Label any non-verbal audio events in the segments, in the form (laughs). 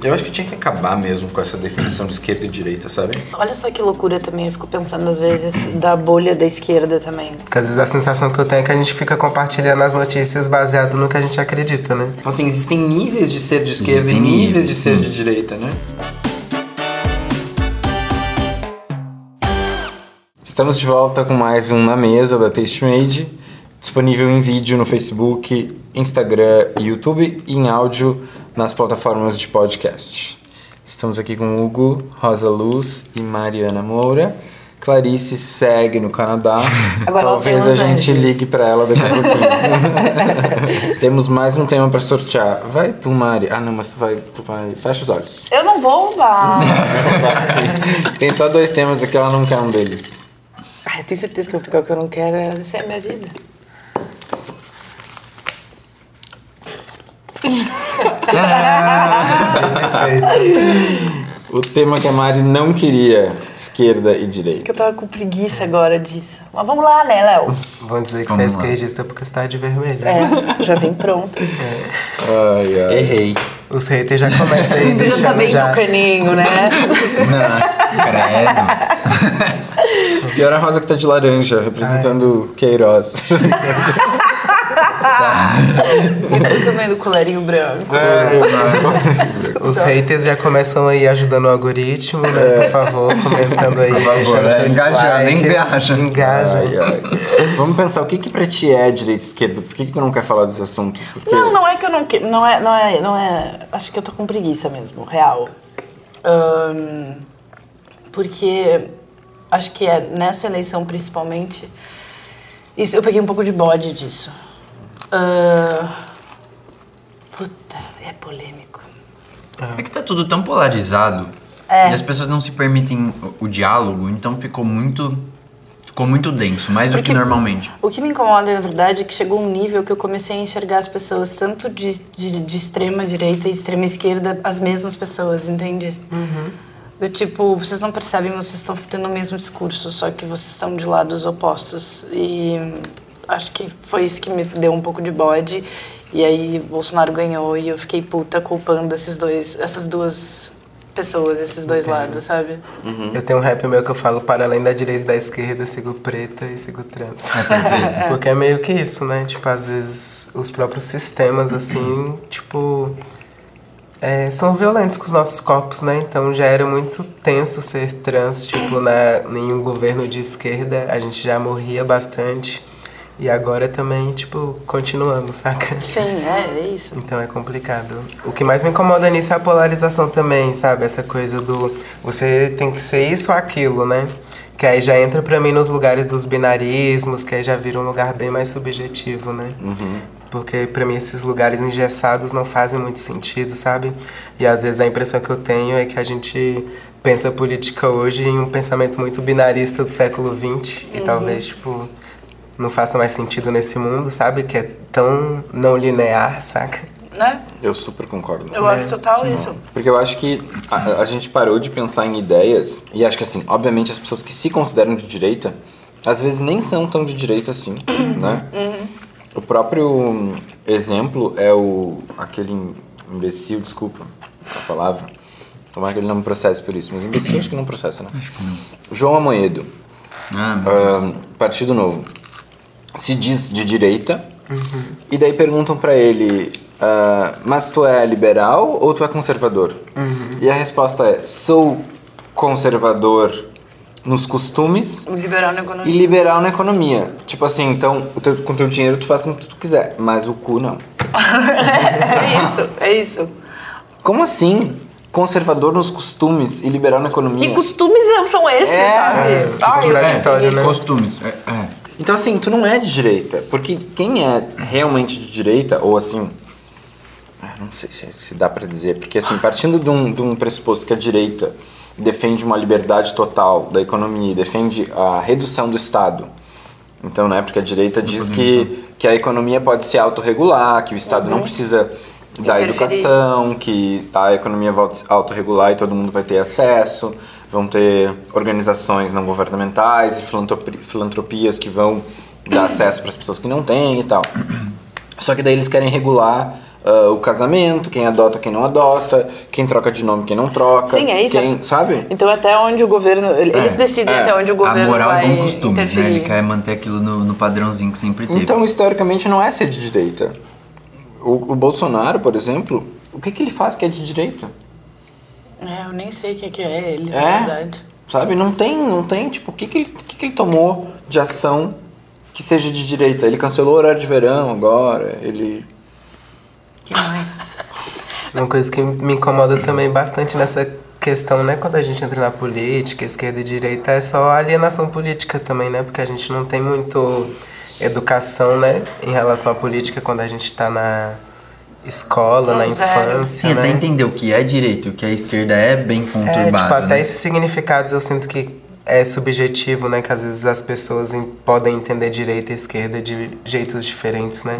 Eu acho que tinha que acabar mesmo com essa definição de esquerda e direita, sabe? Olha só que loucura também, eu fico pensando às vezes da bolha da esquerda também. Porque às vezes a sensação que eu tenho é que a gente fica compartilhando as notícias baseado no que a gente acredita, né? Assim, existem níveis de ser de esquerda Existem e níveis níveis, de ser sim. de direita, né? Estamos de volta com mais um Na Mesa da Taste Made, disponível em vídeo no Facebook, Instagram e YouTube e em áudio nas plataformas de podcast. Estamos aqui com Hugo, Rosa Luz e Mariana Moura. Clarice segue no Canadá. (laughs) Agora Talvez a gente Angeles. ligue pra ela daqui a pouquinho. (laughs) Temos mais um tema pra sortear. Vai tu, Mari. Ah, não, mas tu vai, tu vai. Fecha os olhos. Eu não vou roubar. (laughs) Tem só dois temas aqui, ela não quer um deles. Eu tenho certeza que eu o que eu não quero, essa é a minha vida. O tema que a Mari não queria, esquerda e direita. Que eu tava com preguiça agora disso. Mas vamos lá, né, Léo? Vão dizer que Vamos você é esquerdista porque você tá de vermelho. É, já vem pronto. Ai, ai. Errei. Os haters já começam aí Tu (laughs) já tá bem já... tucaninho, né? Não, credo. Pior é a Rosa que tá de laranja, representando Queiroz. (laughs) Eu também do colarinho branco. Os haters já começam aí ajudando o algoritmo, né? Por favor, comentando aí, Por favor, é, seu engajando, engaja. Engaja. Ai, ai. Vamos pensar, o que que pra ti é direita e esquerda? Por que que tu não quer falar desse assunto? Porque... Não, não é que eu não quero. Não é, não é, não é. Acho que eu tô com preguiça mesmo, real. Porque acho que é nessa eleição principalmente. Isso, eu peguei um pouco de bode disso. Ahn, puta, é polêmico. É que tá tudo tão polarizado. É. E as pessoas não se permitem o, o diálogo, então ficou muito. Ficou muito denso, mais do Porque- que normalmente. O que me incomoda, na verdade, é que chegou um nível que eu comecei a enxergar as pessoas, tanto de, de, de extrema direita e extrema esquerda, as mesmas pessoas, entende? Do tipo, vocês não percebem, vocês estão tendo o mesmo discurso, só que vocês estão de lados opostos. E acho que foi isso que me deu um pouco de bode. E aí Bolsonaro ganhou e eu fiquei puta culpando esses dois, essas duas pessoas, esses dois lados, sabe? Eu tenho um rap meu que eu falo para além da direita e da esquerda, sigo preta e sigo trans. (laughs) Porque é meio que isso, né? Tipo, às vezes os próprios sistemas, assim, tipo. é, são violentos com os nossos corpos, né? Então já era muito tenso ser trans, tipo, na, em um governo de esquerda a gente já morria bastante. E agora também, tipo, continuamos, saca? Sim, é, é isso. Então é complicado. O que mais me incomoda nisso é a polarização também, sabe? Essa coisa do você tem que ser isso ou aquilo, né? Que aí já entra pra mim nos lugares dos binarismos, que aí já vira um lugar bem mais subjetivo, né? Porque pra mim esses lugares engessados não fazem muito sentido, sabe? E às vezes a impressão que eu tenho é que a gente pensa política hoje em um pensamento muito binarista do século XX e talvez, tipo, não faça mais sentido nesse mundo, sabe? Que é tão não linear, saca? Né? Eu super concordo. Eu acho total isso. Porque eu acho que a, a gente parou de pensar em ideias, e acho que assim, obviamente as pessoas que se consideram de direita, às vezes nem são tão de direita assim, né? O próprio exemplo é o aquele imbecil, desculpa a palavra, tomara que ele não me processe por isso, mas imbecil acho que não processa, né? Acho que não. João Amoedo, Ah, meu Deus. ahn, Partido Novo, se diz de direita, e daí perguntam pra ele, ah, mas tu é liberal ou tu é conservador? E a resposta é, sou conservador nos costumes Liberal na e economia. liberal na economia. Tipo assim, então o teu- com teu dinheiro tu faz o que tu quiser, mas o cu não. (laughs) é isso, é isso. Como assim? Conservador nos costumes e liberal na economia? E costumes são esses, É, sabe? fica Ai, eu contraditório, tenho né? Costumes. É, é. Então, assim, tu não é de direita. Porque quem é realmente de direita, ou assim. ah, Não sei se, se dá pra dizer. Porque, assim, partindo de um, de um pressuposto que a direita defende uma liberdade total da economia, defende a redução do Estado. Então, né, porque a direita diz que, que a economia pode se autorregular, que o Estado não precisa da Interferir. educação, que a economia vai se autorregular e todo mundo vai ter acesso, vão ter organizações não governamentais e filantropi- filantropias que vão dar acesso para as pessoas que não têm e tal. Só que daí eles querem regular ah, o casamento, quem adota, quem não adota, quem troca de nome, quem não troca. Sim, é isso. Quem, sabe? Então até onde o governo. Eles É, decidem é. até onde o A governo moral vai é bom costume, né? interferir. Ele quer manter aquilo no, no padrãozinho que sempre teve. Então, historicamente, não é ser de direita. O, o Bolsonaro, por exemplo, o que, que ele faz que é de direita? É, eu nem sei o que, que é ele, É? na verdade. Sabe? Não tem, não tem, tipo, o que, que, ele, que, que ele tomou de ação que seja de direita? Ele cancelou o horário de verão agora, ele. que mais? Uma coisa que me incomoda também bastante nessa questão, né, quando a gente entra na política, esquerda e direita, é só a alienação política também, né? Porque a gente não tem muito educação, né, em relação à política quando a gente tá na escola, Não, na zero. infância, Sim, né? até entender o que é direito e o que é esquerda é bem É, conturbado. tipo, até né? esses significados eu sinto que é subjetivo, né? Que às vezes as pessoas em- podem entender direita e esquerda de jeitos diferentes, né?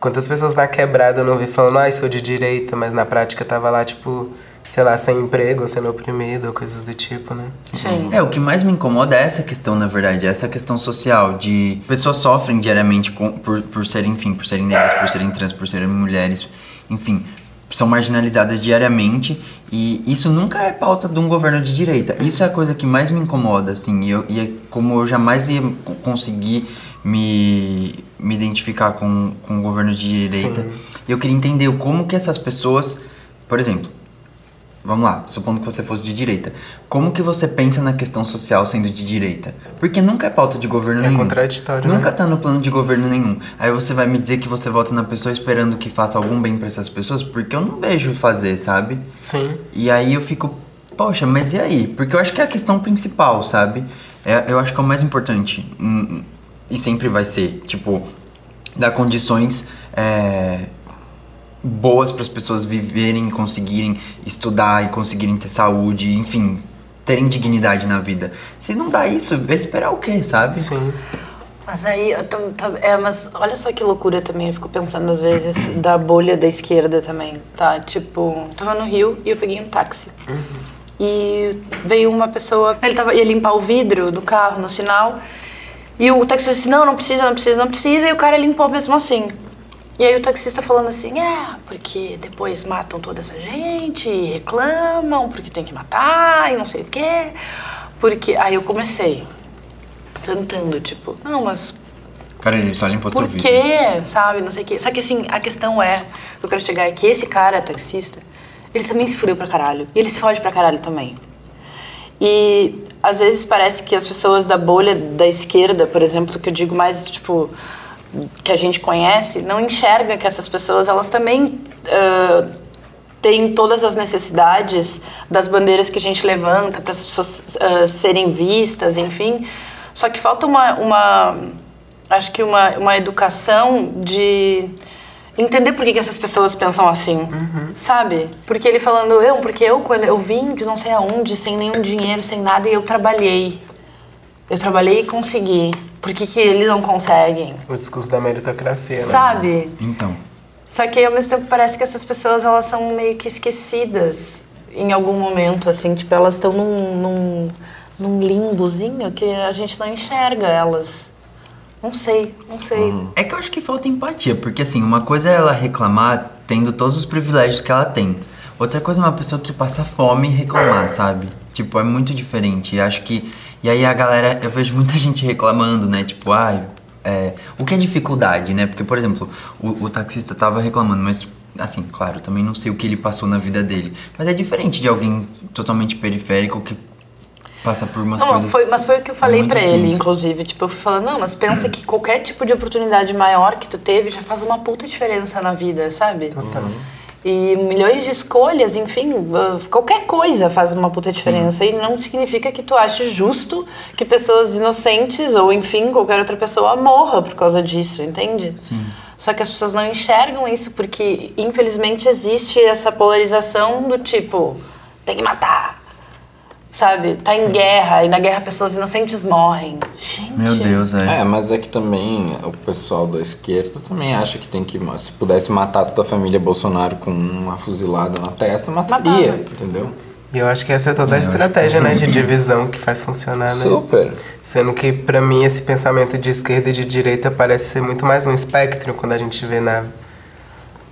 Quantas pessoas na quebrada eu não vi falando, ah, sou de direita, mas na prática tava lá, tipo, sei lá, sem emprego, sendo oprimido, ou coisas do tipo, né? Sim. É, o que mais me incomoda é essa questão, na verdade, é essa questão social de pessoas sofrem diariamente com- por, por serem, enfim, por serem negras, por serem trans, por serem mulheres, enfim, são marginalizadas diariamente e isso nunca é pauta de um governo de direita. Isso é a coisa que mais me incomoda, assim, e, eu, e é como eu jamais ia co- conseguir me, me identificar com, com o governo de direita. Sim. Eu queria entender como que essas pessoas, por exemplo, Vamos lá, supondo que você fosse de direita. Como que você pensa na questão social sendo de direita? Porque nunca é pauta de governo É nenhum. contraditório, Nunca né? tá no plano de governo nenhum. Aí você vai me dizer que você vota na pessoa esperando que faça algum bem pra essas pessoas? Porque eu não vejo fazer, sabe? Sim. E aí eu fico, poxa, mas e aí? Porque eu acho que é a questão principal, sabe? É, eu acho que é o mais importante. Hum, E sempre vai ser, tipo, dar condições é, boas para as pessoas viverem, conseguirem estudar e conseguirem ter saúde, enfim, terem dignidade na vida. Se não dá isso, vai esperar o quê, sabe? Sim. Mas aí, é, mas olha só que loucura também, eu fico pensando às vezes (coughs) da bolha da esquerda também, tá? Tipo, tava no Rio e eu peguei um táxi. E veio uma pessoa, ele tava, ia limpar o vidro do carro no sinal, e o taxista disse, não, não precisa, não precisa, não precisa, e o cara limpou mesmo assim. E aí o taxista falando assim, é, porque depois matam toda essa gente, reclamam, porque tem que matar, e não sei o quê. Porque, aí eu comecei, tentando, tipo, não, mas Cara, ele só limpou por vídeo. quê? Sabe? Não sei o quê. Só que assim, a questão é, eu quero chegar é que esse cara, taxista, ele também se fudeu pra caralho. E ele se fode pra caralho também. E às vezes parece que as pessoas da bolha da esquerda, por exemplo, que eu digo mais, tipo, que a gente conhece, não enxerga que essas pessoas, elas também ah, têm todas as necessidades das bandeiras que a gente levanta para as pessoas ah, serem vistas, enfim. Só que falta uma, uma acho que uma, uma educação de entender por que, que essas pessoas pensam assim, sabe? Porque ele falando, eu, porque eu, quando eu vim de não sei aonde, sem nenhum dinheiro, sem nada, e eu trabalhei. Eu trabalhei e consegui. Por que, que eles não conseguem? O discurso da meritocracia, né? Sabe? Então, Só que ao mesmo tempo parece que essas pessoas elas são meio que esquecidas em algum momento, assim, tipo, elas estão num, num, num limbozinho que a gente não enxerga elas. Não sei, não sei. é que eu acho que falta empatia, porque assim, uma coisa é ela reclamar tendo todos os privilégios que ela tem. Outra coisa é uma pessoa que passa fome e reclamar, sabe? Tipo, é muito diferente. E acho que. E aí a galera, eu vejo muita (laughs) gente reclamando, né? Tipo, ai. é, o que é dificuldade, né? Porque, por exemplo, o, o taxista tava reclamando, mas assim, claro, também não sei o que ele passou na vida dele. Mas é diferente de alguém totalmente periférico que passa por umas Não, coisas. foi, mas foi o que eu falei pra ele, inclusive. Tipo, eu fui falando, não, mas pensa que qualquer tipo de oportunidade maior que tu teve já faz uma puta diferença na vida, sabe? Total. E milhões de escolhas, enfim, uh, qualquer coisa faz uma puta diferença. E não significa que tu ache justo que pessoas inocentes ou, enfim, qualquer outra pessoa morra por causa disso, entende? Só que as pessoas não enxergam isso porque, infelizmente, existe essa polarização do tipo, tem que matar. Sabe? Tá em guerra e na guerra pessoas inocentes morrem. Gente. Meu Deus, é. É, mas é que também o pessoal da esquerda também acha que tem que. Se pudesse matar toda a família Bolsonaro com uma fuzilada na testa, mataria, Matava. entendeu? E eu acho que essa é toda a estratégia, né, de (laughs) divisão que faz funcionar, né? Super. Sendo que, pra mim, esse pensamento de esquerda e de direita parece ser muito mais um espectro quando a gente vê na,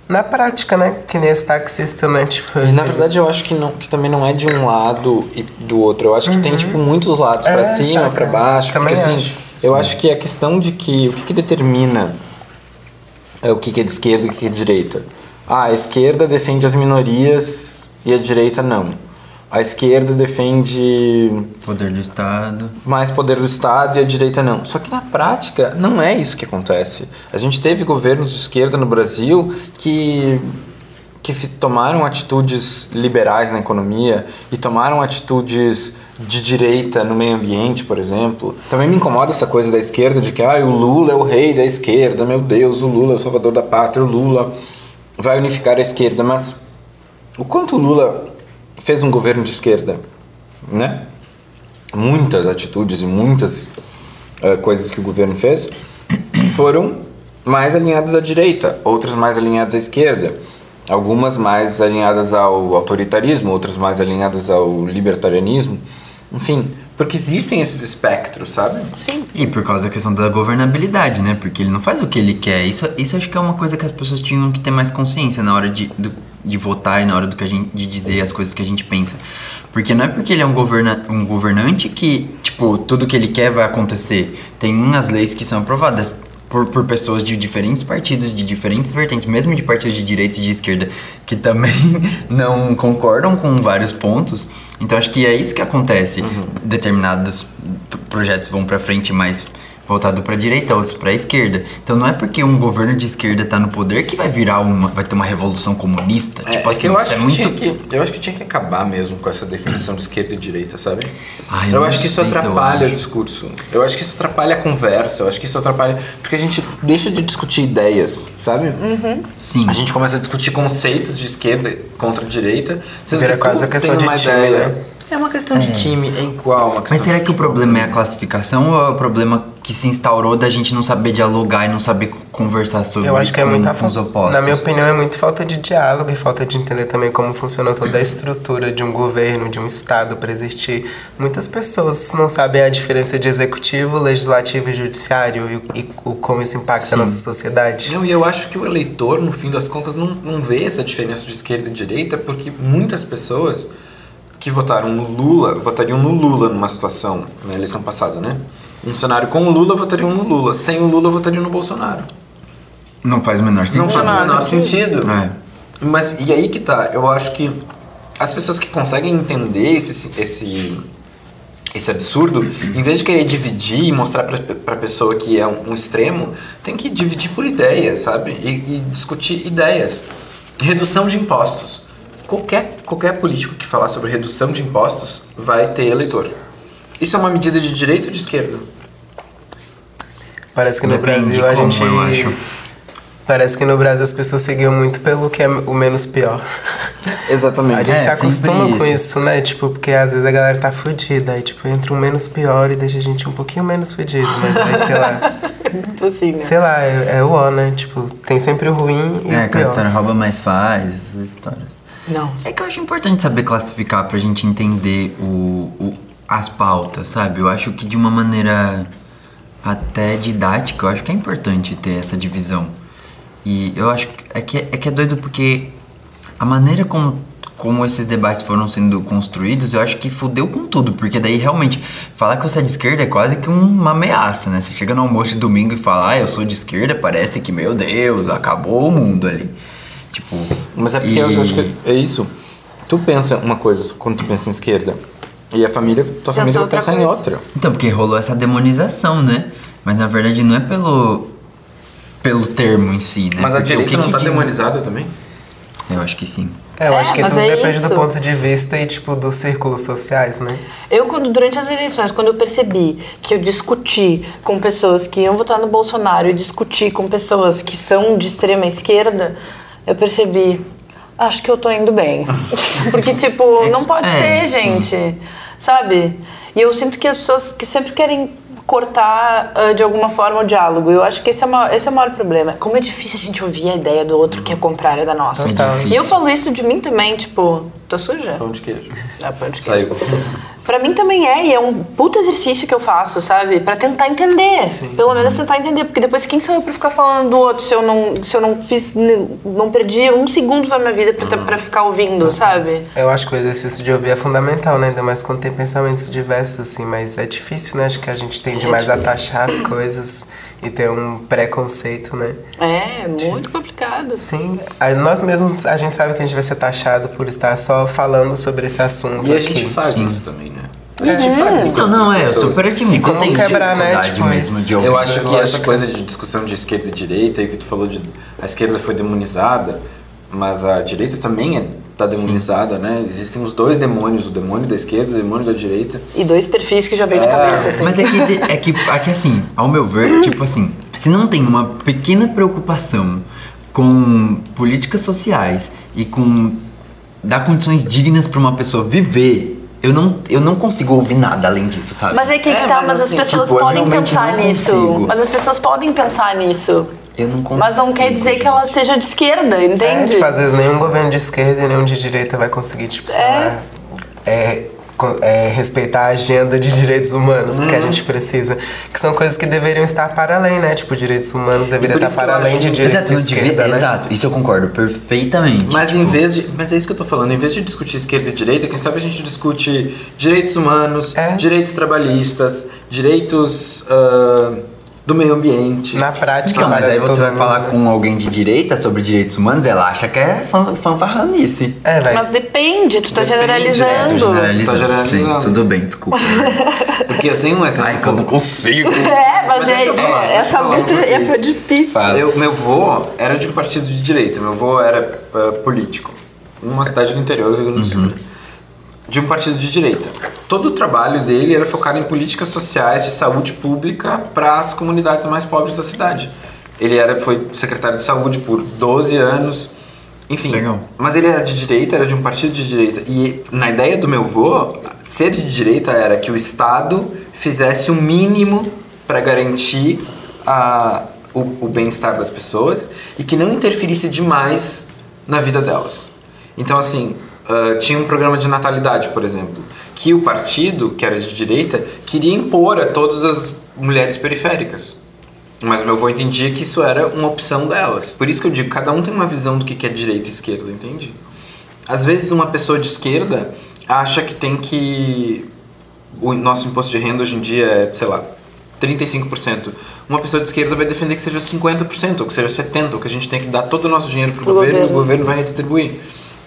Na prática, né? Que nem esse taxista, né? Tipo, E, na verdade, eu acho que, não, que também não é de um lado e do outro. Eu acho que tem, tipo, muitos lados, pra É, cima, saca. pra baixo. Também porque, assim, acho. eu acho que a questão de que... O que, que determina é, o que, que é de esquerda e o que, que é de direita? Ah, a esquerda defende as minorias e a direita não. A esquerda defende Poder do Estado. mais poder do Estado e a direita não. Só que na prática não é isso que acontece. A gente teve governos de esquerda no Brasil que que tomaram atitudes liberais na economia e tomaram atitudes de direita no meio ambiente, por exemplo. Também me incomoda essa coisa da esquerda de que ah, o Lula é o rei da esquerda, meu Deus, o Lula é o salvador da pátria, o Lula vai unificar a esquerda, mas o quanto o Lula fez um governo de esquerda, né? muitas atitudes e muitas eh, coisas que o governo fez foram mais alinhadas à direita, outras mais alinhadas à esquerda, algumas mais alinhadas ao autoritarismo, outras mais alinhadas ao libertarianismo, enfim, porque existem esses espectros, sabe? Sim. E por causa da questão da governabilidade, né? Porque ele não faz o que ele quer. Isso, isso acho que é uma coisa que as pessoas tinham que ter mais consciência na hora de, do- de votar e na hora do que a gente, de dizer as coisas que a gente pensa. Porque não é porque ele é um, governa, um governante que, tipo, tudo que ele quer vai acontecer. Tem umas leis que são aprovadas por, por pessoas de diferentes partidos, de diferentes vertentes, mesmo de partidos de direita e de esquerda, que também (laughs) não concordam com vários pontos. Então acho que é isso que acontece. Determinados p- projetos vão pra frente mais voltado pra direita, outros pra esquerda. Então não é porque um governo de esquerda tá no poder que vai virar uma, vai ter uma revolução comunista. tipo assim, eu isso acho, é que muito tinha que, eu acho que tinha que acabar mesmo com essa definição de esquerda e direita, sabe? Ai, eu eu não acho que isso eu atrapalha o acho. discurso. Eu acho que isso atrapalha a conversa. Eu acho que isso atrapalha. Porque a gente deixa de discutir ideias, sabe? Sim. A gente começa a discutir conceitos de esquerda contra a direita. Sendo Vira que quase a questão de uma ideia. né? É uma questão de time, é igual uma questão Mas será que o problema é a classificação ou é o problema que se instaurou da gente não saber dialogar e não saber conversar sobre Eu acho que é muita com os falta. opostos? Na minha opinião, é muito falta de diálogo e falta de entender também como funciona toda a estrutura de um governo, de um estado para existir. Muitas pessoas não sabem a diferença de executivo, legislativo e judiciário e, e o- como isso impacta a nossa sociedade. Não, e eu acho que o eleitor, no fim das contas, não, não vê essa diferença de esquerda e direita, porque muitas pessoas que votaram no Lula votariam no Lula numa situação, na eleição passada, né? Um cenário com o Lula votariam no Lula, sem o Lula votariam no Bolsonaro. Não faz o menor sentido. Não faz o menor sentido. É. Mas e aí que tá? Eu acho que as pessoas que conseguem entender esse, esse, esse absurdo, em vez de querer dividir e mostrar pra, pra pessoa que é um, um extremo, tem que dividir por ideias, sabe? E, e discutir ideias. Redução de impostos. Qualquer, qualquer político que falar sobre redução de impostos vai ter eleitor. Isso é uma medida de direita ou de esquerda? Parece que no Depende Brasil a gente. eu acho. Parece que no Brasil as pessoas seguiam muito pelo que é o menos pior. Exatamente. A gente É, se acostuma com isso. isso, né? Tipo, porque às vezes a galera tá fudida. Aí, tipo, entra um menos pior e deixa a gente um pouquinho menos fudido. Mas aí, sei lá. (laughs) Muito assim, né? sei lá, é, é o ó, né? Tipo, tem sempre o ruim e É, o que a pior. história rouba mais faz, essas histórias. Não. É que eu acho importante saber classificar pra gente entender o, o- as pautas, sabe? Eu acho que de uma maneira até didática, eu acho que é importante ter essa divisão. E eu acho que é que é, que é doido porque a maneira como, como esses debates foram sendo construídos, eu acho que fudeu com tudo. Porque daí realmente, falar que você é de esquerda é quase que uma ameaça, né? Você chega no almoço de domingo e fala, ah, eu sou de esquerda, parece que, meu Deus, acabou o mundo ali. Tipo. Mas é porque e- eu acho que é isso. Tu pensa uma coisa quando tu pensa em esquerda. E a família, tua família vai pensar em outra. Então, porque rolou essa demonização, né? Mas na verdade não é pelo pelo termo em si, né? Mas a Porque o direita que não que tá de- demonizada também? Eu acho que sim. É, eu É, acho que mas tudo é depende do isso. ponto de vista e, tipo, dos círculos sociais, né? Eu, quando, durante as eleições, quando eu percebi que eu discuti com pessoas que iam votar no Bolsonaro e discuti com pessoas que são de extrema esquerda, eu percebi, acho que eu tô indo bem. (laughs) Porque, tipo, não pode é, ser, sim. gente. Sabe? E eu sinto que as pessoas que sempre querem cortar ah, de alguma forma o diálogo. Eu acho que esse é, o maior, esse é o maior problema. Como é difícil a gente ouvir a ideia do outro que é contrária da nossa. É. E eu falo isso de mim também, tipo, tô suja? Pão de queijo. Ah, pão de queijo. Saiu. Pra mim também é, e é um puto exercício que eu faço, sabe? Pra tentar entender. Sim. Pelo menos tentar entender, porque depois quem sou eu pra ficar falando do outro se eu não, se eu não fiz, não perdi um segundo da minha vida pra, pra ficar ouvindo, sabe? Eu acho que o exercício de ouvir é fundamental, né? Ainda mais quando tem pensamentos diversos, assim, mas é difícil, né? Acho que a gente tende mais a taxar as coisas e ter um preconceito, né? É, muito complicado. Sim, aí nós mesmos, a gente sabe que a gente vai ser taxado por estar só falando sobre esse assunto E a aqui. gente faz Sim. isso também, né? Isso. com Então, não, é, eu super admito. E como tenho quebrar, né, tipo, mesmo de. Eu acho que essa coisa de discussão de esquerda e direita, aí que tu falou de a esquerda foi demonizada, mas a direita também é, tá demonizada, né? Existem os dois demônios, o demônio da esquerda e o demônio da direita. E dois perfis que já vem na É, cabeça, assim. Mas é que, é que, é que assim, ao meu ver, (laughs) tipo assim, se não tem uma pequena preocupação com políticas sociais e com dar condições dignas pra uma pessoa viver, eu não, eu não consigo ouvir nada além disso, sabe? Mas é que, É, que tá, mas mas, assim, as pessoas tipo, podem pensar nisso. consigo. Mas as pessoas podem pensar nisso. Eu não consigo. Mas não quer dizer que ela seja de esquerda, É, entende? tipo, às vezes nenhum governo de esquerda e nenhum de direita vai conseguir, tipo, sei É. lá, é, é, respeitar a agenda de direitos humanos que Uhum. a gente precisa. Que são coisas que deveriam estar para além, né? Tipo, direitos humanos deveriam estar que para além de que- direitos Exato, de devia- esquerda, né? exato, isso eu concordo perfeitamente. Mas tipo, em vez de. Mas é isso que eu tô falando, em vez de discutir esquerda e direita, quem sabe a gente discute direitos humanos, É. direitos trabalhistas, direitos ah, do meio ambiente. Na prática, Então, mas aí você vai mundo, falar com alguém de direita sobre direitos humanos, ela acha que é fan- fanfarranice. É, vai. Mas depende, tu tá Depende, generalizando. é, Tô generalizando. Tá generalizando. Sim, tudo bem, desculpa. (laughs) Porque eu tenho um exemplo. Ai, que eu não consigo. (laughs) É, mas, Mas é, falar, é, essa luta é difícil. Fala. Eu, meu avô era de um partido de direita, meu avô era ah, político. Numa cidade do interior do Rio Grande do Sul. De um partido de direita. Todo o trabalho dele era focado em políticas sociais de saúde pública para as comunidades mais pobres da cidade. Ele era, foi secretário de saúde por 12 anos. Enfim, Legal. mas ele era de direita, era de um partido de direita. E na ideia do meu avô, ser de direita era que o Estado fizesse o mínimo para garantir a, o, o bem-estar das pessoas e que não interferisse demais na vida delas. Então, assim, ah, tinha um programa de natalidade, por exemplo, que o partido, que era de direita, queria impor a todas as mulheres periféricas. Mas meu avô entendia que isso era uma opção delas. Por isso que eu digo, cada um tem uma visão do que é direita e esquerda, entende? Às vezes uma pessoa de esquerda acha que tem que... O nosso imposto de renda hoje em dia é, sei lá, 35%. Uma pessoa de esquerda vai defender que seja 50%, ou que seja 70%, ou que a gente tem que dar todo o nosso dinheiro pro Pro governo e o governo. governo vai redistribuir.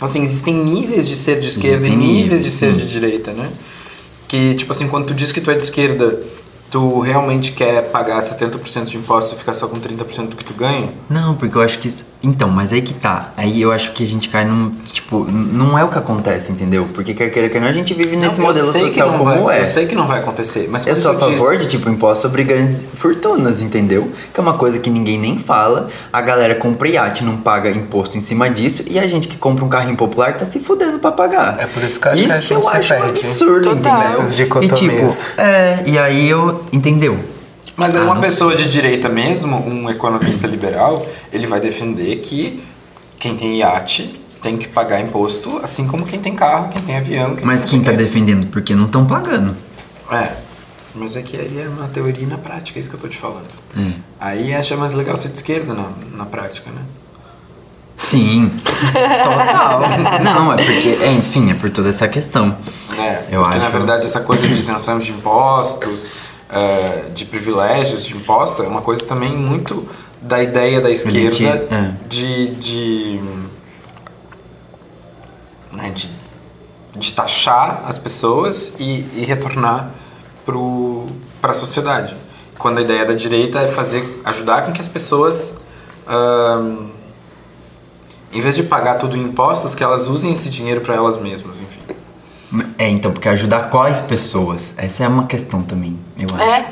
Então, assim, existem níveis de ser de esquerda Existem e níveis níveis, de ser sim. de direita, né? Que, tipo assim, quando tu diz que tu é de esquerda, tu realmente quer pagar 70% de imposto e ficar só com 30% do que tu ganha? Não, porque eu acho que. Isso- Então, mas aí que tá. Aí eu acho que a gente cai num. Tipo, não é o que acontece, entendeu? Porque quer queira, quer não, a gente vive nesse Não, eu modelo sei que social não como vai, é. Eu sei que não vai acontecer, mas Eu sou a tu diz- favor de, tipo, imposto sobre grandes fortunas, entendeu? Que é uma coisa que ninguém nem fala. A galera compra iate, não paga imposto em cima disso. E a gente que compra um carrinho popular tá se fudendo pra pagar. É por isso que eu acho que a Isso gente eu acho um perde. absurdo, Total. entendeu? Nessas E tipo, é, e aí eu... Entendeu? Mas é Ah, uma pessoa de direita mesmo, um economista liberal, ele vai defender que quem tem iate tem que pagar imposto, assim como quem tem carro, quem tem avião. Quem Mas tem quem tá sei quê. defendendo? Porque não estão pagando. É, mas é que aí é uma teoria na prática, é isso que eu tô te falando. É. Aí acha mais legal ser de esquerda na, na prática, né? Sim, (laughs) total. Não, é porque, é, enfim, é por toda essa questão. É, Eu porque na acho. verdade essa coisa de isenção de impostos, eh, de privilégios de imposto, é uma coisa também muito da ideia da esquerda é. de, de, né, de, de taxar as pessoas e, e retornar para a sociedade. Quando a ideia da direita é fazer, ajudar com que as pessoas, em vez de pagar tudo em impostos, que elas usem esse dinheiro para elas mesmas, enfim. É, então, porque ajudar quais pessoas? Essa é uma questão também, eu acho. É.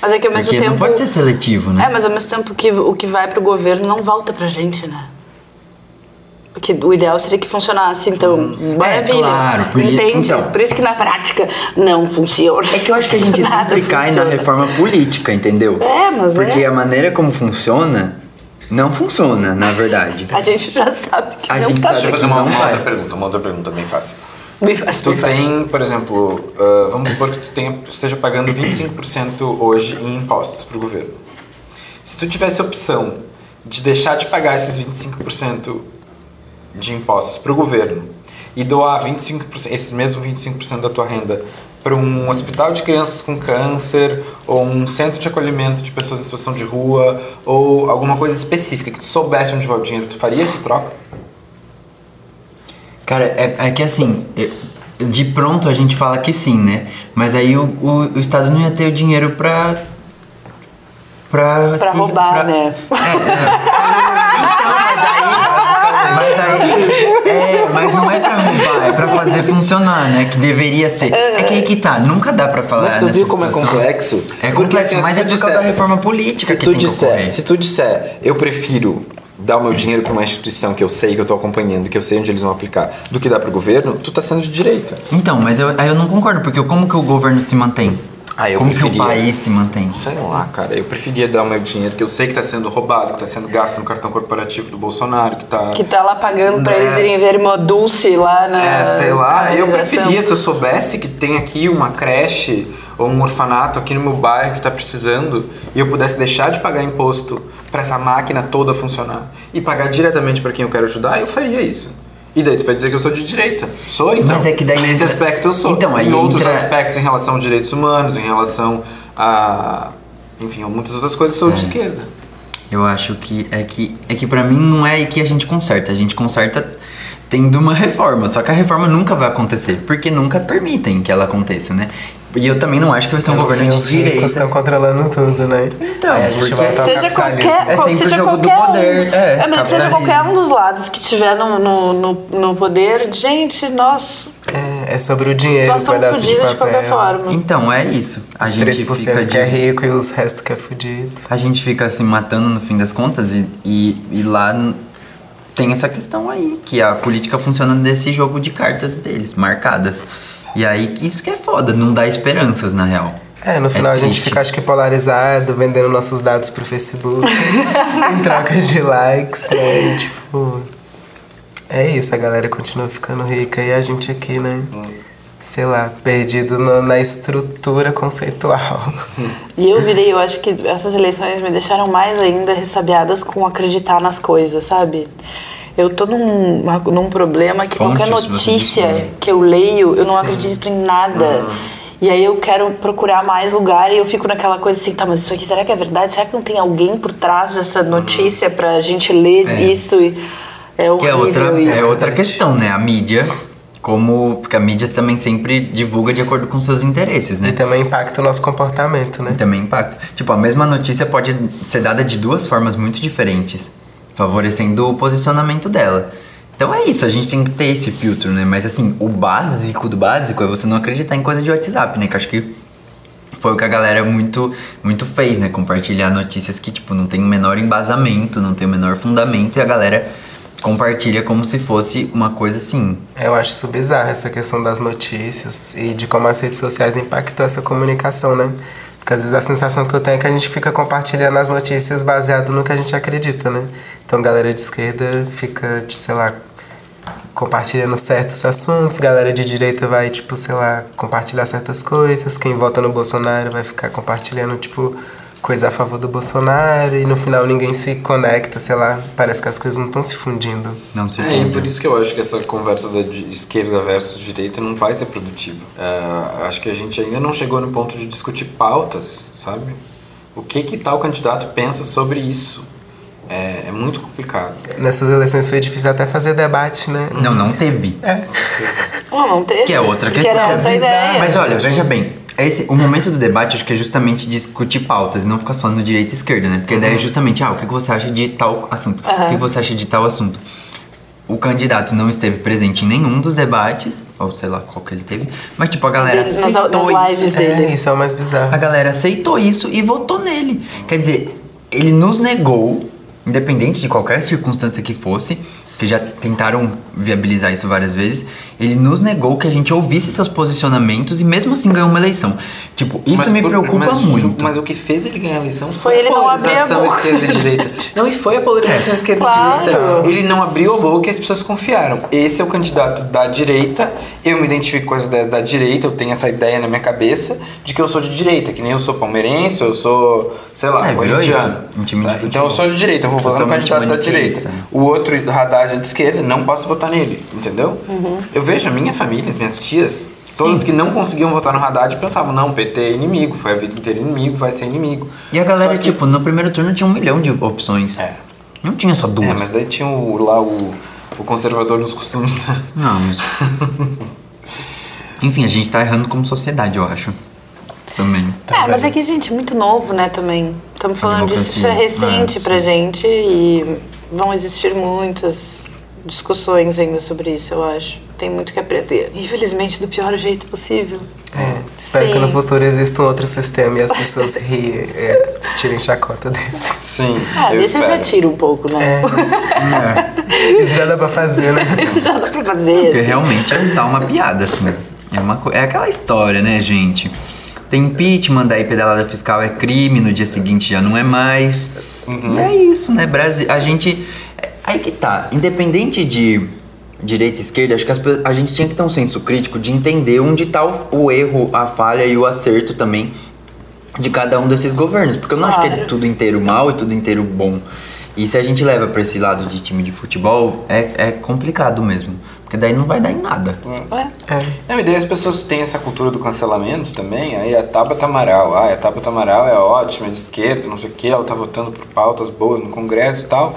Mas é que ao mesmo Porque tempo. não pode ser seletivo, né? É, mas ao mesmo tempo que o que vai pro governo não volta pra gente, né? Porque o ideal seria que funcionasse, então, maravilha. É, claro, por Entende? então. por isso que na prática não funciona. É que eu acho que a gente (laughs) sempre cai na funciona. reforma política, entendeu? É, mas Porque é. a maneira como funciona, não funciona, na verdade. A gente já sabe que A não gente tá. sabe Deixa eu fazer uma, uma outra pergunta, uma outra pergunta bem fácil. (laughs) Faz, Tu tem, por exemplo, ah, vamos supor que tu tenha, esteja pagando 25% hoje em impostos para o governo. Se tu tivesse a opção de deixar de pagar esses 25% de impostos para o governo e doar 25%, esses mesmos 25% da tua renda para um hospital de crianças com câncer ou um centro de acolhimento de pessoas em situação de rua ou alguma coisa específica que tu soubesse onde vai o dinheiro, tu faria esse troca? Cara, é, é que assim, de pronto a gente fala que sim, né? Mas aí o, o, o Estado não ia ter o dinheiro pra. Pra, Pra se- roubar, pra- né? Mas aí. É, mas não é pra roubar, é pra fazer funcionar, né? Que deveria ser. É que aí que tá, nunca dá pra falar. Mas tu nessa viu como é situação. complexo? É Porque, complexo, assim, mas é por causa disser- da reforma política se que tu tem que disser, ocorrer. Se tu disser, eu prefiro dar o meu dinheiro para uma instituição que eu sei, que eu tô acompanhando, que eu sei onde eles vão aplicar, do que dar pro governo, tu tá sendo de direita. Então, mas eu, aí eu não concordo, porque como que o governo se mantém? Ah, eu como que o preferia. país se mantém? Sei lá, cara, eu preferia dar o meu dinheiro que eu sei que tá sendo roubado, que tá sendo gasto no cartão corporativo do Bolsonaro, que tá... Que tá lá pagando pra É. eles irem ver uma Dulce lá na. É, sei lá, eu preferia se eu soubesse que tem aqui uma creche ou um orfanato aqui no meu bairro que tá precisando e eu pudesse deixar de pagar imposto pra essa máquina toda funcionar e pagar diretamente pra quem eu quero ajudar, eu faria isso. E daí tu vai dizer que eu sou de direita. Sou, então. Mas é que daí Nesse entra- aspecto eu sou. Então, aí em outros entra- aspectos, em relação aos direitos humanos, em relação a... Enfim, a muitas outras coisas, sou É. de esquerda. Eu acho que é que é que para mim não é aí que a gente conserta, a gente conserta tendo uma reforma, só que a reforma nunca vai acontecer, porque nunca permitem que ela aconteça, né? E eu também não acho que vai ser um No governo de direita. estão controlando tudo, né? Então, Aí a gente ao Seja qualquer, É sempre seja o jogo do qualquer poder, um, é, mas seja qualquer um dos lados que tiver no, no, no, no poder, gente, nós, É, é sobre o dinheiro, nós um estamos pedaço de papel. de qualquer forma. Então, é isso. A Os gente 3% fica que é de, rico e os restos que é fudido. a gente fica se matando no fim das contas e, e, e lá tem essa questão aí, que a política funciona desse jogo de cartas deles, marcadas. E aí que isso que é foda, não dá esperanças na real. É, no final a gente triste. fica, acho que, polarizado, vendendo nossos dados pro Facebook, (laughs) em troca de likes, né? E, tipo. É isso, a galera continua ficando rica e a gente aqui, né? Sei lá, perdido no- na estrutura conceitual. E eu virei, eu acho que essas eleições me deixaram mais ainda ressabiadas com acreditar nas coisas, sabe? Eu tô num, num problema que Fontes, qualquer notícia né? que eu leio, eu não acredito em nada. E aí eu quero procurar mais lugar e eu fico naquela coisa assim, tá, mas isso aqui será que é verdade? Será que não tem alguém por trás dessa notícia pra gente ler É. isso? E é Que é horrível outra, isso. é outra questão, né? A mídia, como. Porque a mídia também sempre divulga de acordo com seus interesses, E né? também impacta o nosso comportamento, né? E também impacta. Tipo, a mesma notícia pode ser dada de duas formas muito diferentes, favorecendo o posicionamento dela. Então é isso, a gente tem que ter esse filtro, né? Mas assim, o básico do básico é você não acreditar em coisa de WhatsApp, né? Que acho que foi o que a galera muito, muito fez, né? Compartilhar notícias que, tipo, não tem o menor embasamento, não tem o menor fundamento e a galera compartilha como se fosse uma coisa assim. Eu acho isso bizarro, essa questão das notícias e de como as redes sociais impactam essa comunicação, né? Porque às vezes a sensação que eu tenho é que a gente fica compartilhando as notícias baseado no que a gente acredita, né? Então galera de esquerda fica, de, sei lá, compartilhando certos assuntos, galera de direita vai, tipo, sei lá, compartilhar certas coisas, quem vota no Bolsonaro vai ficar compartilhando, tipo, coisa a favor do Bolsonaro e no final ninguém se conecta, sei lá, parece que as coisas não estão se fundindo. Não sei É, e por isso que eu acho que essa conversa da de- esquerda versus direita não vai ser produtiva. É, acho que a gente ainda não chegou no ponto de discutir pautas, sabe? O que que tal candidato pensa sobre isso? É, é muito complicado. Nessas eleições foi difícil até fazer debate, né? Não, não teve. Não, (laughs) não teve. Que é outra Que questão. era essa a ideia. Mas olha, veja bem, esse, o momento do debate acho que é justamente discutir pautas e não ficar só no direita e esquerda, né? Porque a ideia é justamente, ah, o que que você acha de tal assunto? O que que você acha de tal assunto? O candidato não esteve presente em nenhum dos debates, ou sei lá qual que ele teve, mas tipo, a galera Dele- nas- aceitou nas isso. lives dele. É, isso é o mais bizarro. A galera aceitou isso e votou nele. Quer dizer, ele nos negou, independente de qualquer circunstância que fosse, que já tentaram viabilizar isso várias vezes, ele nos negou que a gente ouvisse seus posicionamentos e mesmo assim ganhou uma eleição. Tipo, isso Mas me preocupa mas, muito. Mas o que fez ele ganhar a eleição Foi foi, ele a polarização esquerda e direita. (laughs) Não, e foi a polarização esquerda Claro. e direita. Ele não abriu a boca e as pessoas confiaram. Esse é o candidato da direita. Eu me identifico com as ideias da direita. Eu tenho essa ideia na minha cabeça de que eu sou de direita. Que nem eu sou palmeirense, eu sou, sei lá, É, corintiano. Tá? Então eu sou de direita. Eu vou votar no candidato da direita. O outro, Haddad, é de esquerda. Não posso votar nele. Entendeu? Eu vejo a minha família, as minhas tias... Todas que não conseguiam votar no Haddad pensavam, não, PT é inimigo, foi a vida inteira inimigo, vai ser inimigo. E a galera, que- tipo, no primeiro turno tinha um milhão de opções. É. Não tinha só duas. É, mas daí tinha o, lá o, o conservador dos costumes. né? Não, mas. (laughs) Enfim, a gente tá errando como sociedade, eu acho. Também. É, mas é que, gente, é muito novo, né, também. Estamos falando disso, isso é recente É, pra sim. gente e vão existir muitas discussões ainda sobre isso, eu acho. Tem muito que aprender. Infelizmente, do pior jeito possível. É, espero Sim. que no futuro exista um outro sistema e as pessoas ri, é, tirem chacota desse. Sim, Ah, eu desse eu já espero. tiro um pouco, né? É, (laughs) Isso já dá pra fazer, né? Isso já dá pra porque fazer. realmente tá uma piada, assim. É, uma, é aquela história, né, gente? Tem impeachment, daí pedalada fiscal é crime, no dia seguinte já não é mais. Uhum. E é isso, né? Brasil, a gente. é- Aí que tá. Independente de direita e esquerda, acho que as a gente tinha que ter um senso crítico de entender onde tá o, o erro, a falha e o acerto também de cada um desses governos. Porque eu não acho que é Claro. tudo inteiro mal e tudo inteiro bom. E se a gente leva pra esse lado de time de futebol, é, é complicado mesmo. Porque daí não vai dar em nada. Ué? É. Não, e daí as pessoas têm essa cultura do cancelamento também, aí a Tabata Amaral, ah, a Tabata Amaral é ótima, é de esquerda, não sei o que, ela tá votando por pautas boas no Congresso e tal.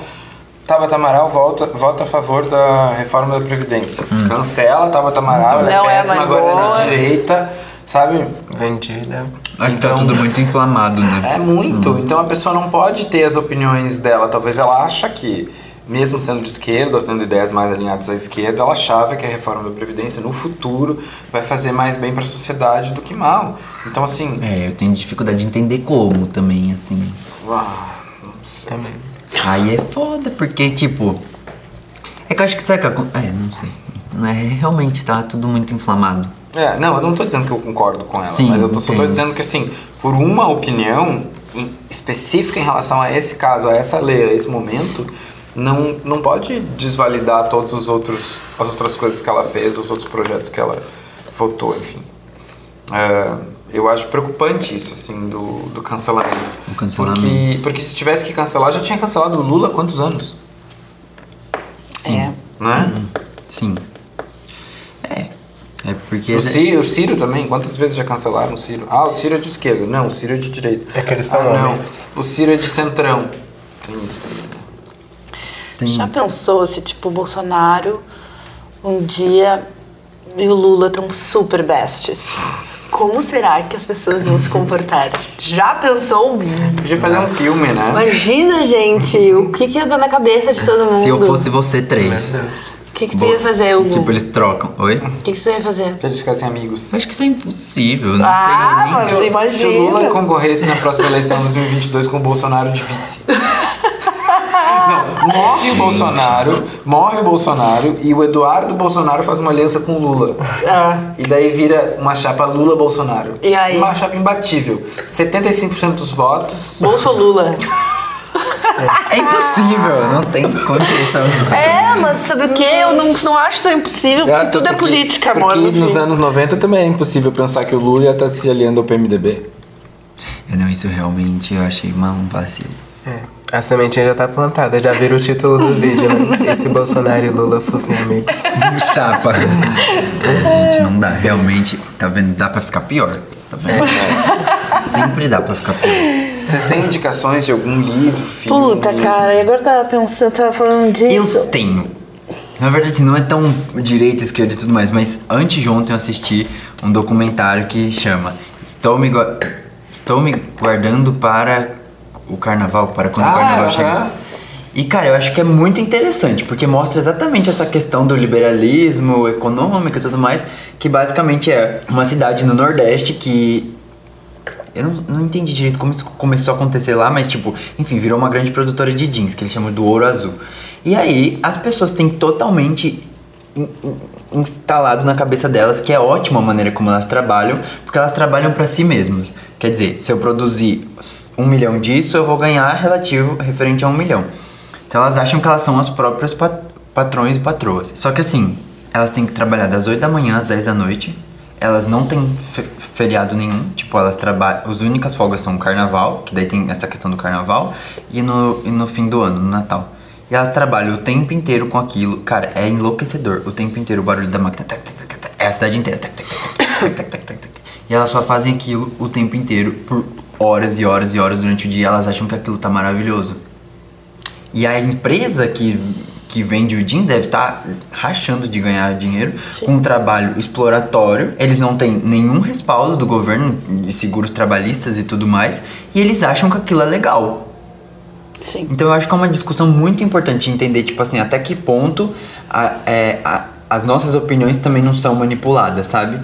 Tabata Amaral volta, vota a favor da reforma da Previdência. Cancela a Tabata Amaral, ela Não é é péssima, mais agora é boa. da direita, sabe? Vendida. Aí tá Então- tudo muito inflamado, né? É muito. Então a pessoa não pode ter as opiniões dela. Talvez ela acha que, mesmo sendo de esquerda, ou tendo ideias mais alinhadas à esquerda, ela achava que a reforma da Previdência no futuro vai fazer mais bem para a sociedade do que mal. Então, assim. É, eu tenho dificuldade de entender como também, assim. ah, Também. Aí é foda, porque, tipo. É que eu acho que será que. É, não sei. É, realmente tá tudo muito inflamado. É, não, eu não tô dizendo que eu concordo com ela, Sim, mas eu tô, só tô dizendo que, assim, por uma opinião em- específica em relação a esse caso, a essa lei, a esse momento, não, não pode desvalidar todos os outros, as outras coisas que ela fez, os outros projetos que ela votou, enfim. É, eu acho preocupante isso, assim, do, do cancelamento. O cancelamento. Porque, porque se tivesse que cancelar, já tinha cancelado o Lula há quantos anos? Sim. É. Né? Sim. É. É porque. O Ciro, o Ciro também, quantas vezes já cancelaram o Ciro? Ah, o Ciro é de esquerda. Não, o Ciro é de direita. É que eles são ah, não, homens. O Ciro é de centrão. Tem isso também. né? Tem Já isso. pensou se, tipo, o Bolsonaro um dia e o Lula estão super bestes? (laughs) Como será que as pessoas vão se comportar? Já pensou? Podia fazer um filme, né? Imagina, gente, o que, que ia dar na cabeça de todo mundo? Se eu fosse você Meu três. Deus. O que, que tu ia fazer, Hugo? Tipo, eles trocam. Oi? O que, que tu ia fazer? Se eles ficassem amigos. Acho que isso é impossível. Não Ah, sei nem mas se eu-. Se o Lula concorresse na próxima eleição de 2022 com o Bolsonaro de vice. (laughs) Não, morre o Bolsonaro, morre o Bolsonaro e o Eduardo Bolsonaro faz uma aliança com o Lula. Ah, E daí vira uma chapa Lula-Bolsonaro. E aí? Uma chapa imbatível. 75% dos votos. Bolso ou Lula? É impossível, não tem condição disso. É, mas sabe o que? Eu não, não acho tão impossível, porque tudo é política, amor. Porque no nos anos 90 também era impossível pensar que o Lula ia estar se aliando ao PMDB. É, não, isso realmente eu achei uma, um vacilo. É. A sementinha já tá plantada, já viram o título do vídeo, né? E se Bolsonaro e Lula fossem amigos? (laughs) Chapa. Gente, não dá. Realmente, tá vendo? Dá pra ficar pior. Tá vendo? Sempre dá pra ficar pior. Vocês têm indicações de algum livro, filme? Puta, cara, e agora eu tava pensando, eu tava falando disso. Eu tenho. Na verdade, assim, não é tão direita, esquerda e tudo mais, mas antes de ontem eu assisti um documentário que chama Estou me, Estou me guardando para o carnaval, para quando Ah, o carnaval chegar. E, cara, eu acho que é muito interessante, porque mostra exatamente essa questão do liberalismo econômico e tudo mais, que basicamente é uma cidade no Nordeste que eu não, não entendi direito como isso começou a acontecer lá, mas tipo, enfim, virou uma grande produtora de jeans, que eles chamam do ouro azul. E aí, as pessoas têm totalmente in- in- instalado na cabeça delas que é ótima a maneira como elas trabalham, porque elas trabalham para si mesmas. Quer dizer, se eu produzir um milhão disso, eu vou ganhar relativo referente a um milhão. Então elas acham que elas são as próprias pat patrões e patroas. Só que assim, elas têm que trabalhar das 8 da manhã às 10 da noite. Elas não têm fe feriado nenhum, tipo, elas trabalham. As únicas folgas são o carnaval, que daí tem essa questão do carnaval, e no, e no fim do ano, no Natal. E elas trabalham o tempo inteiro com aquilo. Cara, é enlouquecedor. O tempo inteiro o barulho da máquina. É a cidade inteira. Tac, tac, tac, tac, tac. E elas só fazem aquilo o tempo inteiro, por horas e horas e horas durante o dia. Elas acham que aquilo tá maravilhoso. E a empresa que, que vende o jeans deve estar rachando de ganhar dinheiro com um trabalho exploratório. Eles não têm nenhum respaldo do governo de seguros trabalhistas e tudo mais. E eles acham que aquilo é legal. Sim. Então eu acho que é uma discussão muito importante entender, tipo assim, até que ponto a- é, a- as nossas opiniões também não são manipuladas, sabe?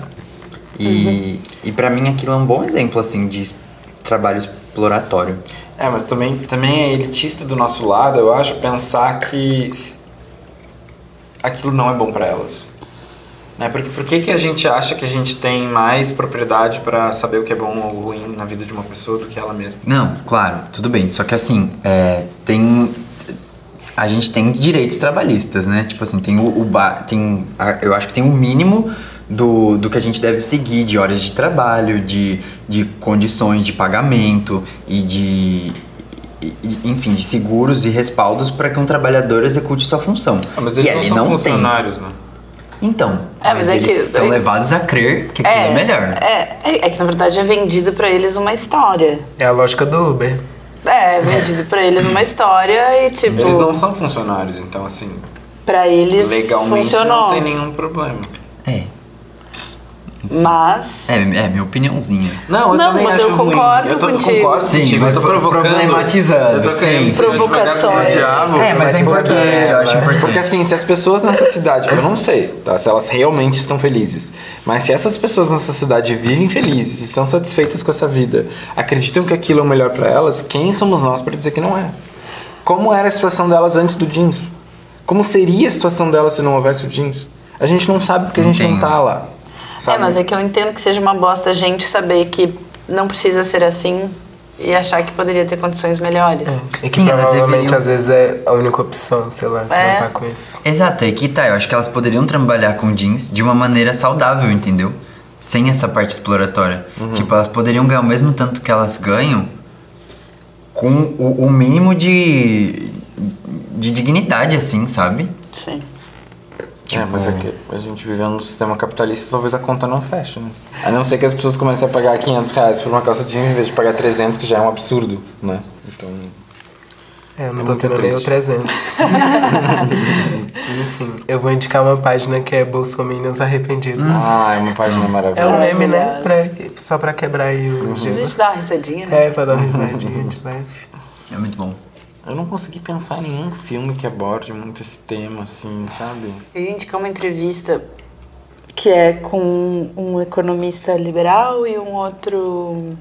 E, e para mim aquilo é um bom exemplo, assim, de trabalho exploratório. É, mas também, também é elitista do nosso lado, eu acho, pensar que aquilo não é bom pra elas. Né? Porque por que, que a gente acha que a gente tem mais propriedade pra saber o que é bom ou ruim na vida de uma pessoa do que ela mesma? Não, claro, tudo bem. Só que assim, é, tem. A gente tem direitos trabalhistas, né? Tipo assim, tem o, o ba- tem, a- eu acho que tem um mínimo do, do que a gente deve seguir de horas de trabalho, de, de condições de pagamento e de. e- e- Enfim, de seguros e respaldos para que um trabalhador execute sua função. Ah, mas E eles não ali são tem. funcionários, né? Então, É, mas mas, é eles que- são é- levados a crer que aquilo é, melhor. É, é, é que na verdade é vendido pra eles uma história. É a lógica do Uber. É, é vendido pra eles uma história e tipo. Eles não são funcionários, então assim, Pra eles legalmente funcionou. não tem nenhum problema. É, Mas. é, é minha opiniãozinha. Não, eu Não, também mas acho eu ruim. concordo eu tô, contigo. concordo Sim, contigo, eu tô provocando. problematizando, Eu tô sim. Provocações. diabo, É, mas é Mas importante, importante, eu acho né? importante. Porque assim, se as pessoas nessa cidade, eu não sei, tá? Se elas realmente estão felizes, mas se essas pessoas nessa cidade vivem felizes, estão satisfeitas com essa vida, acreditam que aquilo é o melhor pra elas, quem somos nós para dizer que não é? Como era a situação delas antes do jeans? Como seria a situação delas se não houvesse o jeans? A gente não sabe porque a gente não Entendo. tá lá. Sabe? É, mas é que eu entendo que seja uma bosta a gente saber que não precisa ser assim e achar que poderia ter condições melhores. E que Sim, provavelmente às vezes é a única opção, sei lá, É. trampar com isso. Exato, aí que tá. Eu acho que elas poderiam trabalhar com jeans de uma maneira saudável, entendeu? Sem essa parte exploratória. Tipo, elas poderiam ganhar o mesmo tanto que elas ganham com o, o mínimo de, de dignidade, assim, sabe? Sim. É, mas é que a gente vivendo num sistema capitalista, talvez a conta não feche, né? A não ser que as pessoas comecem a pagar 500 reais por uma calça jeans em vez de pagar 300, que já é um absurdo, né? Então... É, eu não É tô tendo nem o triste. 300. (laughs) Enfim, eu vou indicar uma página que é Bolsominions Arrependidos. Ah, é uma página É um maravilhosa. meme, né? Maravilhosa. Pra, só pra quebrar aí o A gelo. gente dá uma risadinha, né? É, pra dar uma risadinha de leve. É muito bom. Eu não consegui pensar em nenhum filme que aborde muito esse tema, assim, sabe? Eu ia indicar uma entrevista que é com um economista liberal e um outro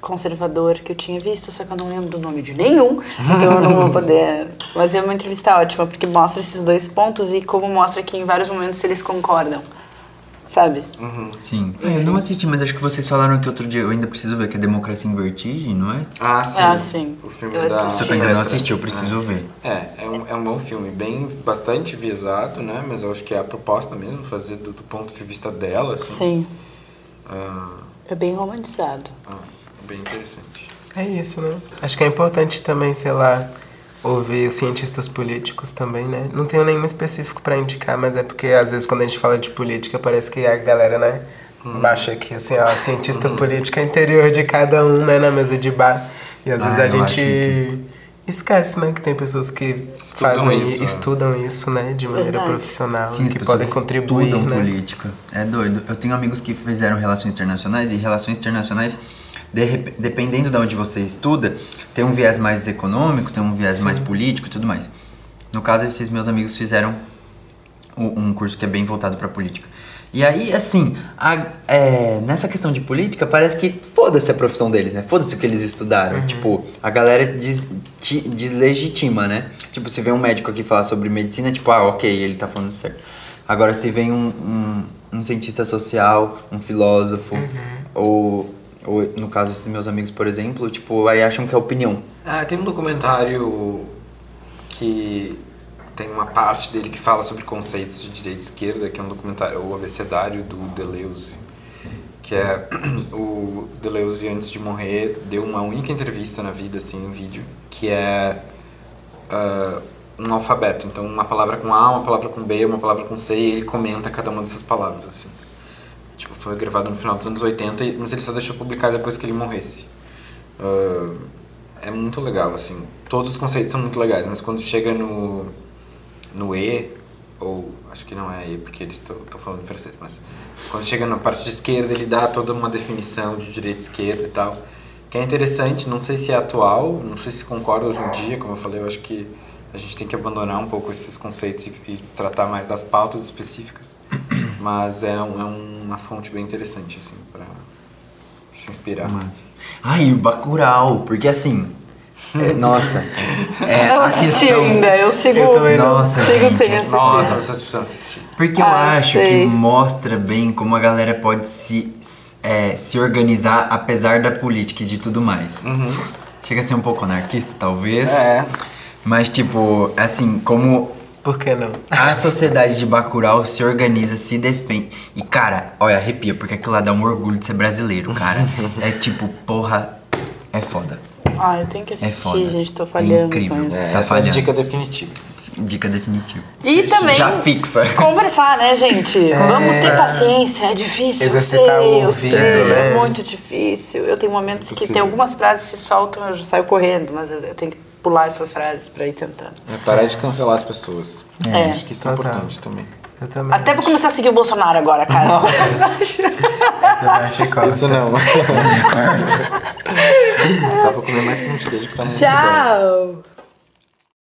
conservador que eu tinha visto, só que eu não lembro do nome de nenhum, então eu não vou poder. (laughs) Mas é uma entrevista ótima, porque mostra esses dois pontos e como mostra que em vários momentos eles concordam, sabe? Sim. Ah, eu não assisti, mas acho que vocês falaram que outro dia eu ainda preciso ver, que é Democracia em Vertigem, não é? Ah, sim. Ah, sim. O filme Eu da... assisti. Só que eu ainda não assisti, eu preciso ver. É, é um, é um bom filme, bem, bastante viesado, né? Mas eu acho que é a proposta mesmo, fazer do, do ponto de vista dela, assim. Sim. Ah, É bem romantizado. ah, bem interessante. É isso, né? Acho que é importante também, sei lá, ouvir os cientistas políticos também, né? Não tenho nenhum específico pra indicar, mas é porque às vezes quando a gente fala de política parece que a galera, né, baixa aqui, assim, ó, cientista política interior de cada um, né, na mesa de bar. E às Ah, vezes a gente esquece, né, que tem pessoas que fazem, isso, né? estudam isso, né, de maneira Verdade. profissional Sim, e que podem contribuir, estudam né? política. É doido. Eu tenho amigos que fizeram relações internacionais e relações internacionais, de dependendo de onde você estuda, tem um viés mais econômico, tem um viés mais político e tudo mais. No caso, esses meus amigos fizeram um curso que é bem voltado para política. E aí, assim, a- é, nessa questão de política, parece que foda-se a profissão deles, né? Foda-se o que eles estudaram. Tipo, a galera des- ti- deslegitima, né? Tipo, se vem um médico aqui falar sobre medicina, tipo, ah, ok, ele tá falando certo. Agora, se vem um, um, um cientista social, um filósofo, ou, ou, no caso desses meus amigos, por exemplo, tipo, aí acham que é opinião. Ah, tem um documentário que tem uma parte dele que fala sobre conceitos de direita e esquerda, que é um documentário, o abecedário do Deleuze, que é (clears throat) o Deleuze antes de morrer deu uma única entrevista na vida assim em vídeo, que é ah, um alfabeto, então uma palavra com A, uma palavra com B, uma palavra com C e ele comenta cada uma dessas palavras assim. Tipo, foi gravado no final dos anos 80, e- mas ele só deixou publicar depois que ele morresse. Ah, é muito legal, assim. Todos os conceitos são muito legais, mas quando chega no, no E, ou acho que não é E, porque eles estão falando em francês, mas quando chega na parte de esquerda, ele dá toda uma definição de direita e esquerda e tal. Que é interessante, não sei se é atual, não sei se concorda hoje em dia, como eu falei, eu acho que a gente tem que abandonar um pouco esses conceitos e, e tratar mais das pautas específicas. Mas é, um- é uma fonte bem interessante, assim, pra se inspirar. Massa. Ah, e o Bacurau, porque assim. é, (laughs) nossa. É, eu não assisti assistam- ainda, eu sigo. Eu também não. Nossa, sigo gente, sem assistir. Nossa, vocês precisam assistir. Porque eu Ah, acho sei. que mostra bem como a galera pode se, é, se organizar apesar da política e de tudo mais. Chega a ser um pouco anarquista, talvez. É. Mas, tipo, assim, como Por que não? a sociedade de Bacurau se organiza, se defende. E, cara, olha, arrepia, porque aquilo lá dá um orgulho de ser brasileiro, cara. (laughs) é tipo, porra, é foda. Ah, eu tenho que É assistir, foda. gente, tô É falhando incrível. com isso. É, Tá essa é falhando. dica definitiva. Dica definitiva. E também Já fixa. (laughs) conversar, né, gente? Vamos ter paciência, é difícil, Exercitar eu o sei, eu ouvido, sei, né? é muito difícil. Eu tenho momentos que tem algumas frases que se soltam, eu já saio correndo, mas eu eu tenho que pular essas frases pra ir tentando. É parar de cancelar as pessoas. É. Acho que isso é importante também. Eu também. Até vou começar a seguir o Bolsonaro agora, cara. Essa parte. Isso não. Tava comendo mais pão de queijo que tá muito bom. Tchau!